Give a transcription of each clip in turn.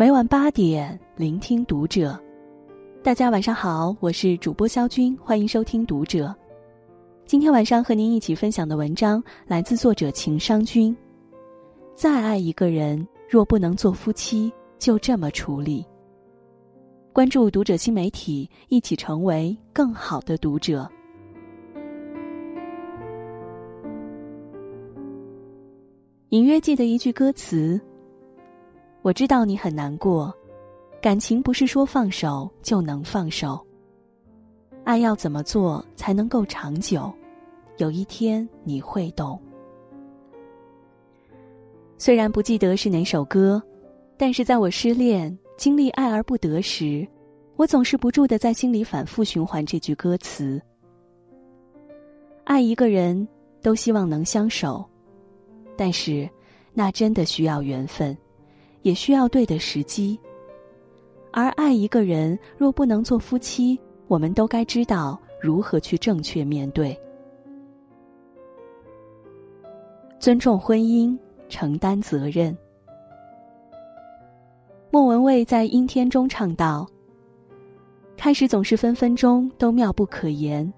每晚八点，聆听读者。大家晚上好，我是主播肖军，欢迎收听《读者》。今天晚上和您一起分享的文章来自作者情商君。再爱一个人，若不能做夫妻，就这么处理。关注《读者》新媒体，一起成为更好的读者。隐约记得一句歌词：“我知道你很难过。”感情不是说放手就能放手，爱要怎么做才能够长久？有一天你会懂。虽然不记得是哪首歌，但是在我失恋、经历爱而不得时，我总是不住的在心里反复循环这句歌词：爱一个人，都希望能相守，但是那真的需要缘分，也需要对的时机。而爱一个人，若不能做夫妻，我们都该知道如何去正确面对。尊重婚姻，承担责任。莫文蔚在《阴天》中唱道：“开始总是分分钟都妙不可言，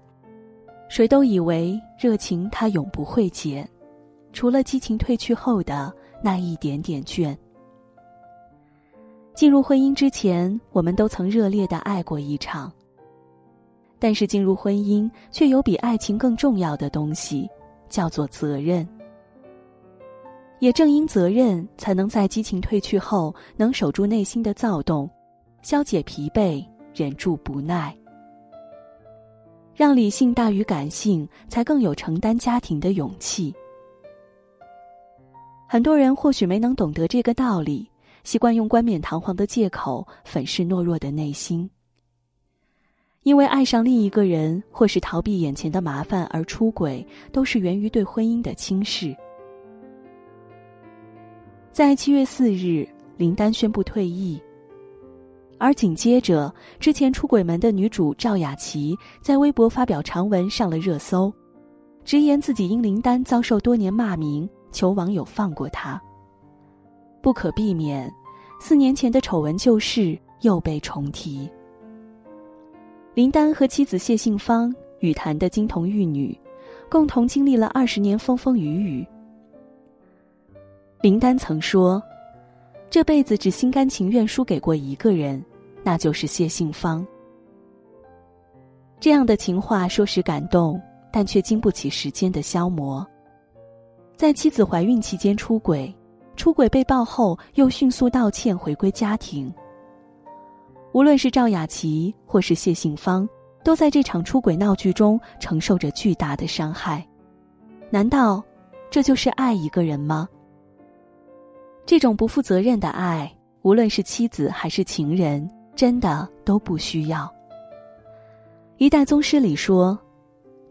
谁都以为热情它永不会减，除了激情褪去后的那一点点倦。”进入婚姻之前，我们都曾热烈的爱过一场。但是进入婚姻，却有比爱情更重要的东西，叫做责任。也正因责任，才能在激情褪去后，能守住内心的躁动，消解疲惫，忍住不耐，让理性大于感性，才更有承担家庭的勇气。很多人或许没能懂得这个道理。习惯用冠冕堂皇的借口粉饰懦弱的内心，因为爱上另一个人，或是逃避眼前的麻烦而出轨，都是源于对婚姻的轻视。在七月四日，林丹宣布退役，而紧接着，之前出轨门的女主赵雅琪在微博发表长文上了热搜，直言自己因林丹遭受多年骂名，求网友放过她。不可避免，四年前的丑闻旧事又被重提。林丹和妻子谢杏芳，羽坛的金童玉女，共同经历了二十年风风雨雨。林丹曾说：“这辈子只心甘情愿输给过一个人，那就是谢杏芳。”这样的情话说时感动，但却经不起时间的消磨。在妻子怀孕期间出轨。出轨被曝后，又迅速道歉回归家庭。无论是赵雅琪或是谢杏芳，都在这场出轨闹剧中承受着巨大的伤害。难道这就是爱一个人吗？这种不负责任的爱，无论是妻子还是情人，真的都不需要。一代宗师里说：“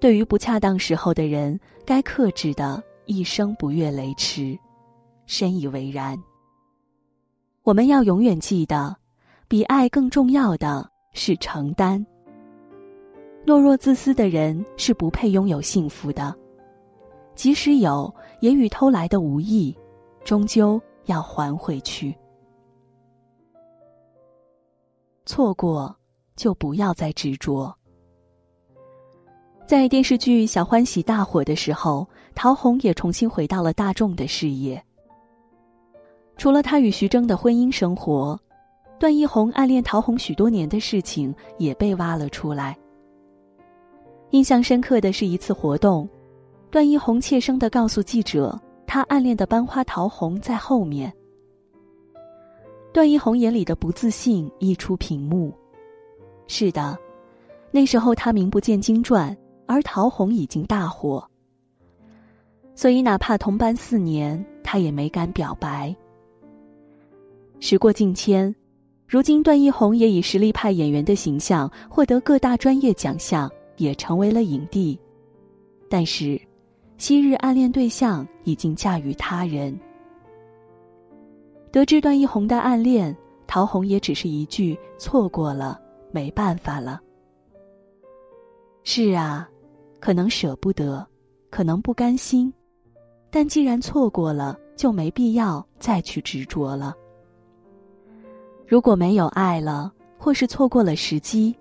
对于不恰当时候的人，该克制的，一生不越雷池。”深以为然。我们要永远记得，比爱更重要的是承担。懦弱自私的人是不配拥有幸福的，即使有，也与偷来的无异，终究要还回去。错过，就不要再执着。在电视剧《小欢喜》大火的时候，陶虹也重新回到了大众的视野。除了他与徐峥的婚姻生活，段奕宏暗恋陶虹许多年的事情也被挖了出来。印象深刻的是一次活动，段奕宏怯生的告诉记者，他暗恋的班花陶虹在后面。段奕宏眼里的不自信溢出屏幕。是的，那时候他名不见经传，而陶虹已经大火，所以哪怕同班四年，他也没敢表白。时过境迁，如今段奕宏也以实力派演员的形象获得各大专业奖项，也成为了影帝。但是，昔日暗恋对象已经嫁与他人。得知段奕宏的暗恋，陶虹也只是一句“错过了，没办法了”。是啊，可能舍不得，可能不甘心，但既然错过了，就没必要再去执着了。如果没有爱了，或是错过了时机，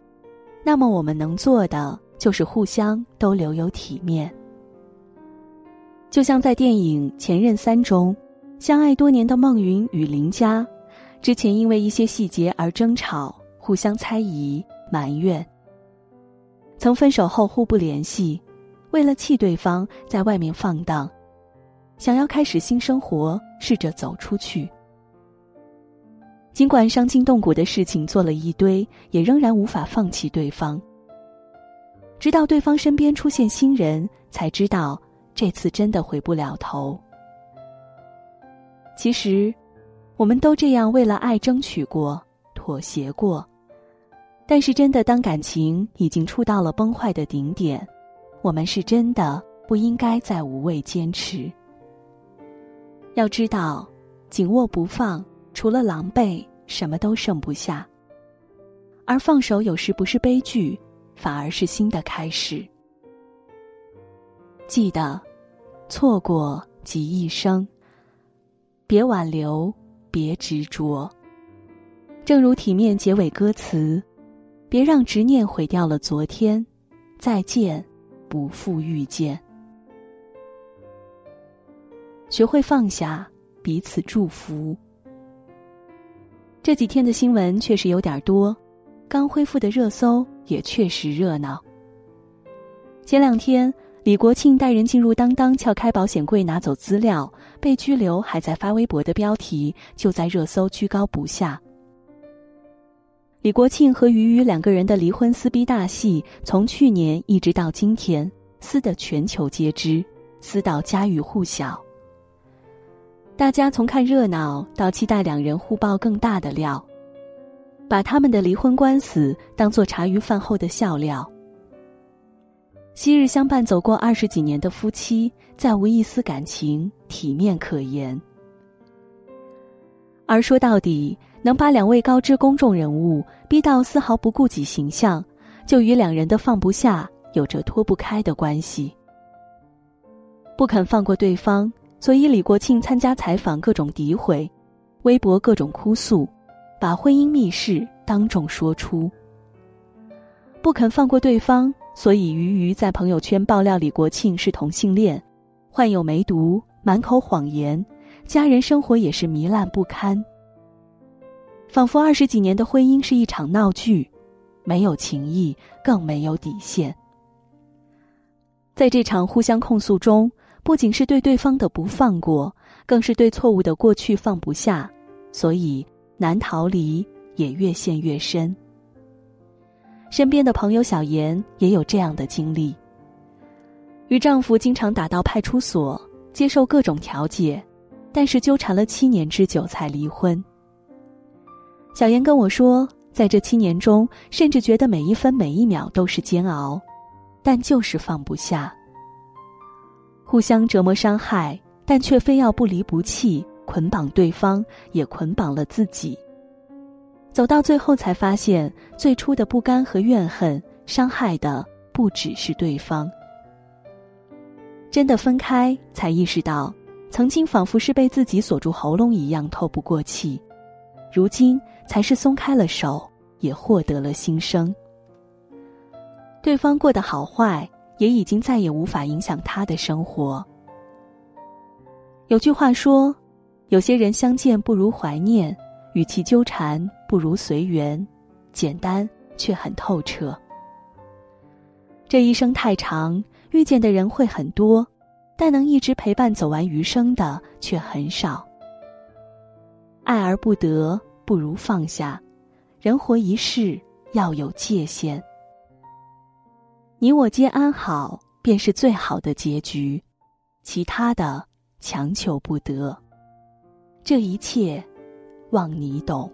那么我们能做的就是互相都留有体面。就像在电影《前任三》中，相爱多年的孟云与林佳，之前因为一些细节而争吵，互相猜疑、埋怨。曾分手后互不联系，为了气对方，在外面放荡，想要开始新生活，试着走出去。尽管伤筋动骨的事情做了一堆，也仍然无法放弃对方。直到对方身边出现新人，才知道这次真的回不了头。其实，我们都这样为了爱争取过、妥协过，但是真的当感情已经触到了崩坏的顶点，我们是真的不应该再无谓坚持。要知道，紧握不放。除了狼狈，什么都剩不下。而放手有时不是悲剧，反而是新的开始。记得，错过即一生。别挽留，别执着。正如体面结尾歌词：“别让执念毁掉了昨天，再见，不负遇见。”学会放下，彼此祝福。这几天的新闻确实有点多，刚恢复的热搜也确实热闹。前两天，李国庆带人进入当当撬开保险柜拿走资料被拘留，还在发微博的标题就在热搜居高不下。李国庆和俞渝两个人的离婚撕逼大戏，从去年一直到今天，撕得全球皆知，撕到家喻户晓。大家从看热闹到期待两人互爆更大的料，把他们的离婚官司当做茶余饭后的笑料。昔日相伴走过二十几年的夫妻，再无一丝感情体面可言。而说到底，能把两位高知公众人物逼到丝毫不顾及形象，就与两人的放不下有着脱不开的关系。不肯放过对方。所以，李国庆参加采访，各种诋毁，微博各种哭诉，把婚姻密事当众说出。不肯放过对方，所以俞渝在朋友圈爆料李国庆是同性恋，患有梅毒，满口谎言，家人生活也是糜烂不堪。仿佛二十几年的婚姻是一场闹剧，没有情义，更没有底线。在这场互相控诉中。不仅是对对方的不放过，更是对错误的过去放不下，所以难逃离，也越陷越深。身边的朋友小妍也有这样的经历，与丈夫经常打到派出所，接受各种调解，但是纠缠了七年之久才离婚。小妍跟我说，在这七年中，甚至觉得每一分每一秒都是煎熬，但就是放不下。互相折磨伤害，但却非要不离不弃，捆绑对方，也捆绑了自己。走到最后，才发现最初的不甘和怨恨，伤害的不只是对方。真的分开，才意识到，曾经仿佛是被自己锁住喉咙一样透不过气，如今才是松开了手，也获得了新生。对方过得好坏。也已经再也无法影响他的生活。有句话说：“有些人相见不如怀念，与其纠缠不如随缘，简单却很透彻。”这一生太长，遇见的人会很多，但能一直陪伴走完余生的却很少。爱而不得，不如放下。人活一世，要有界限。你我皆安好，便是最好的结局，其他的强求不得。这一切，望你懂。